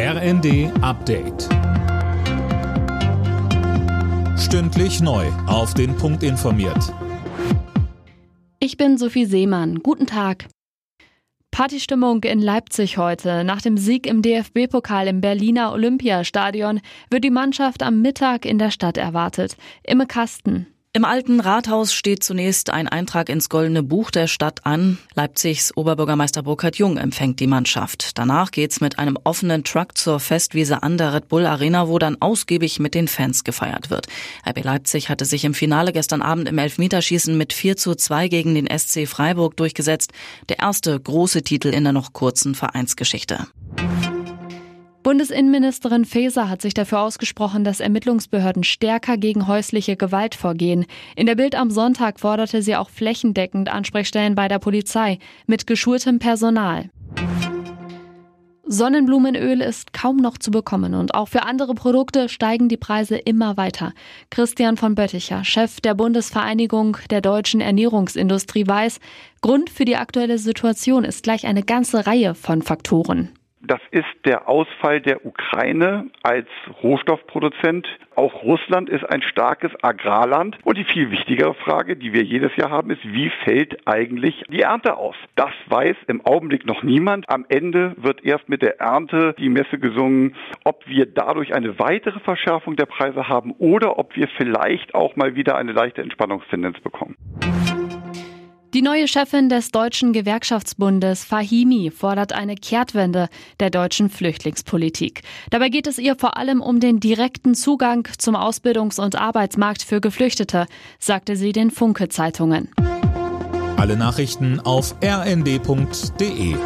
RND Update. Stündlich neu. Auf den Punkt informiert. Ich bin Sophie Seemann. Guten Tag. Partystimmung in Leipzig heute. Nach dem Sieg im DFB-Pokal im Berliner Olympiastadion wird die Mannschaft am Mittag in der Stadt erwartet. Imme Kasten. Im alten Rathaus steht zunächst ein Eintrag ins Goldene Buch der Stadt an. Leipzigs Oberbürgermeister Burkhard Jung empfängt die Mannschaft. Danach geht's mit einem offenen Truck zur Festwiese an der Red Bull Arena, wo dann ausgiebig mit den Fans gefeiert wird. RB Leipzig hatte sich im Finale gestern Abend im Elfmeterschießen mit 4 zu 2 gegen den SC Freiburg durchgesetzt. Der erste große Titel in der noch kurzen Vereinsgeschichte. Bundesinnenministerin Faeser hat sich dafür ausgesprochen, dass Ermittlungsbehörden stärker gegen häusliche Gewalt vorgehen. In der Bild am Sonntag forderte sie auch flächendeckend Ansprechstellen bei der Polizei mit geschultem Personal. Sonnenblumenöl ist kaum noch zu bekommen und auch für andere Produkte steigen die Preise immer weiter. Christian von Bötticher, Chef der Bundesvereinigung der deutschen Ernährungsindustrie, weiß, Grund für die aktuelle Situation ist gleich eine ganze Reihe von Faktoren. Das ist der Ausfall der Ukraine als Rohstoffproduzent. Auch Russland ist ein starkes Agrarland. Und die viel wichtigere Frage, die wir jedes Jahr haben, ist, wie fällt eigentlich die Ernte aus? Das weiß im Augenblick noch niemand. Am Ende wird erst mit der Ernte die Messe gesungen, ob wir dadurch eine weitere Verschärfung der Preise haben oder ob wir vielleicht auch mal wieder eine leichte Entspannungstendenz bekommen. Die neue Chefin des Deutschen Gewerkschaftsbundes, Fahimi, fordert eine Kehrtwende der deutschen Flüchtlingspolitik. Dabei geht es ihr vor allem um den direkten Zugang zum Ausbildungs- und Arbeitsmarkt für Geflüchtete, sagte sie den Funke-Zeitungen. Alle Nachrichten auf rnd.de